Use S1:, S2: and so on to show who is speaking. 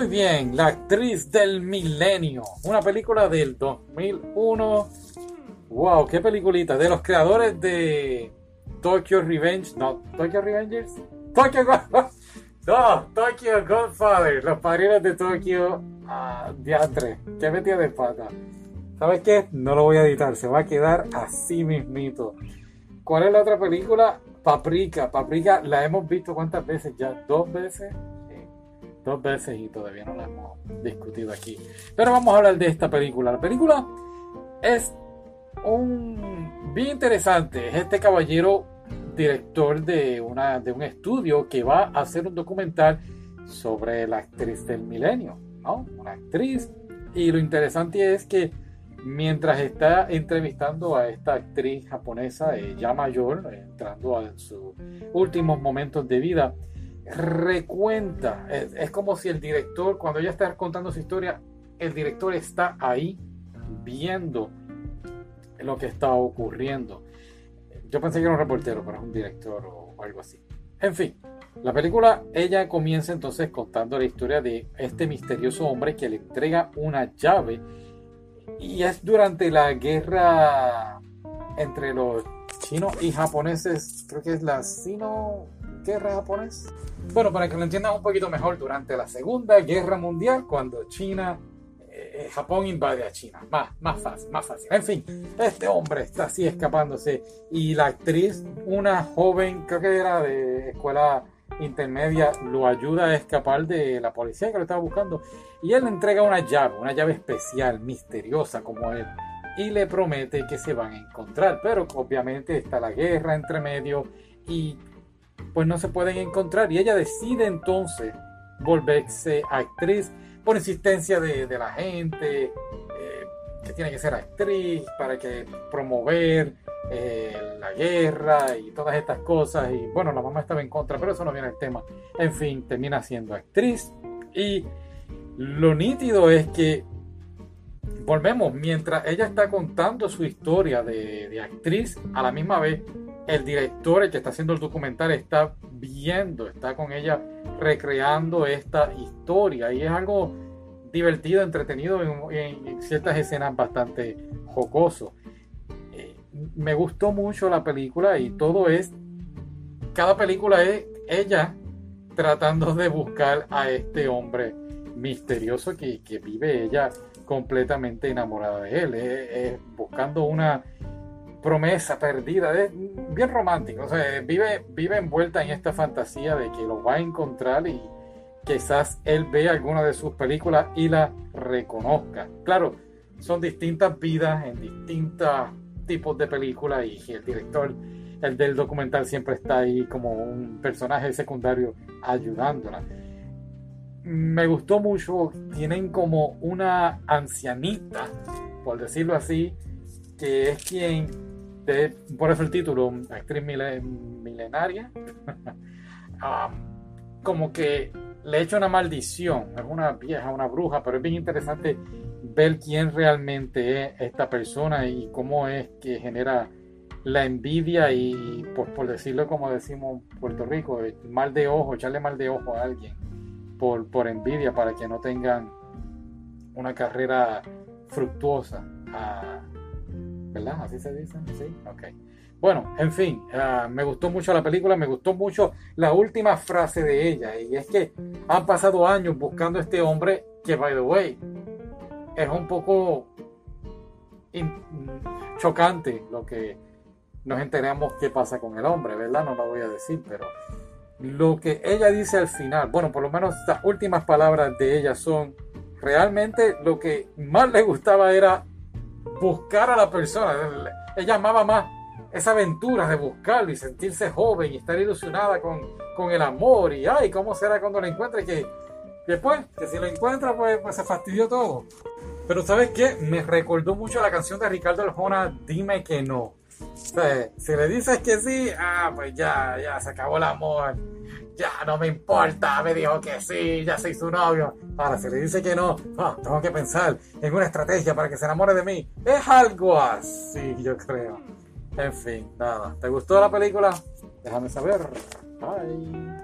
S1: Muy bien, La actriz del milenio, una película del 2001. Wow, qué peliculita, de los creadores de Tokyo Revenge, no, Tokyo Revengers, Tokyo no, Tokyo Godfather, los padrinos de Tokyo, ah, diantre, qué metida de pata. ¿Sabes qué? No lo voy a editar, se va a quedar así mismito. ¿Cuál es la otra película? Paprika. Paprika la hemos visto cuántas veces ya, dos veces dos veces y todavía no la hemos discutido aquí. Pero vamos a hablar de esta película. La película es un bien interesante. Es este caballero director de, una, de un estudio que va a hacer un documental sobre la actriz del milenio, ¿no? Una actriz. Y lo interesante es que mientras está entrevistando a esta actriz japonesa eh, ya mayor, entrando en sus últimos momentos de vida, recuenta. Es, como si el director, cuando ella está contando su historia, el director está ahí viendo lo que está ocurriendo. Yo pensé que era un reportero, pero es un director o, algo así. En fin, la película, ella comienza entonces contando la historia de este misterioso hombre que le entrega una llave y es durante la guerra entre los chinos y japoneses, creo que es la sino guerra japonesa. Bueno, para que lo entiendan un poquito mejor, durante la Segunda Guerra Mundial, cuando China, eh, Japón invade a China. Más, más fácil, más fácil. En fin, este hombre está así escapándose y la actriz, una joven, creo que era de escuela intermedia, lo ayuda a escapar de la policía que lo estaba buscando y él le entrega una llave, una llave especial, misteriosa como él y le promete que se van a encontrar, pero obviamente está la guerra entre medio y pues no se pueden encontrar. Y ella decide entonces volverse actriz por insistencia de, la gente eh, que tiene que ser actriz para que promover eh, la guerra y todas estas cosas. Y bueno la mamá estaba en contra pero eso no viene al tema. En fin termina siendo actriz. Y lo nítido es que volvemos mientras ella está contando su historia de, de actriz a la misma vez el director, el que está haciendo el documental, está viendo, está con ella recreando esta historia y es algo divertido, entretenido en, ciertas escenas bastante jocoso. Eh, me gustó mucho la película y todo es, cada película es ella tratando de buscar a este hombre misterioso que, vive ella completamente enamorada de él, es buscando una promesa perdida, es bien romántico, o sea, vive, vive envuelta en esta fantasía de que lo va a encontrar y quizás él vea alguna de sus películas y la reconozca. Claro, son distintas vidas en distintos tipos de películas y el director, el del documental, siempre está ahí como un personaje secundario ayudándola. Me gustó mucho, tienen como una ancianita, por decirlo así, que es quien por eso el título, actriz milenaria, como que le echa una maldición, es una vieja, una bruja, pero es bien interesante ver quién realmente es esta persona y cómo es que genera la envidia y, por, decirlo como decimos en Puerto Rico, mal de ojo, echarle mal de ojo a alguien por, por envidia para que no tengan una carrera fructuosa. ¿Verdad? Así se dice. Sí, ok. Bueno, en fin, ah, me gustó mucho la película, me gustó mucho la última frase de ella, y es que han pasado años buscando a este hombre que, by the way, es un poco chocante lo que nos enteramos qué pasa con el hombre, ¿verdad? No lo voy a decir, pero lo que ella dice al final, bueno, por lo menos las últimas palabras de ella son, realmente lo que más le gustaba era buscar a la persona. Ella amaba más esa aventura de buscarlo y sentirse joven y estar ilusionada con, con el amor. Y ay, ¿cómo será cuando lo encuentre? Que después, que si lo encuentra, pues, pues se fastidió todo. Pero ¿sabes qué? Me recordó mucho la canción de Ricardo Arjona, Dime que no. Si le dices que sí, ah, pues ya, ya se acabó el amor ya no me importa, me dijo que sí, ya soy su novio. Ahora, si le dice que no, ah, tengo que pensar en una estrategia para que se enamore de mí. Es algo así, yo creo. En fin, nada. ¿Te gustó la película? Déjame saber. Bye.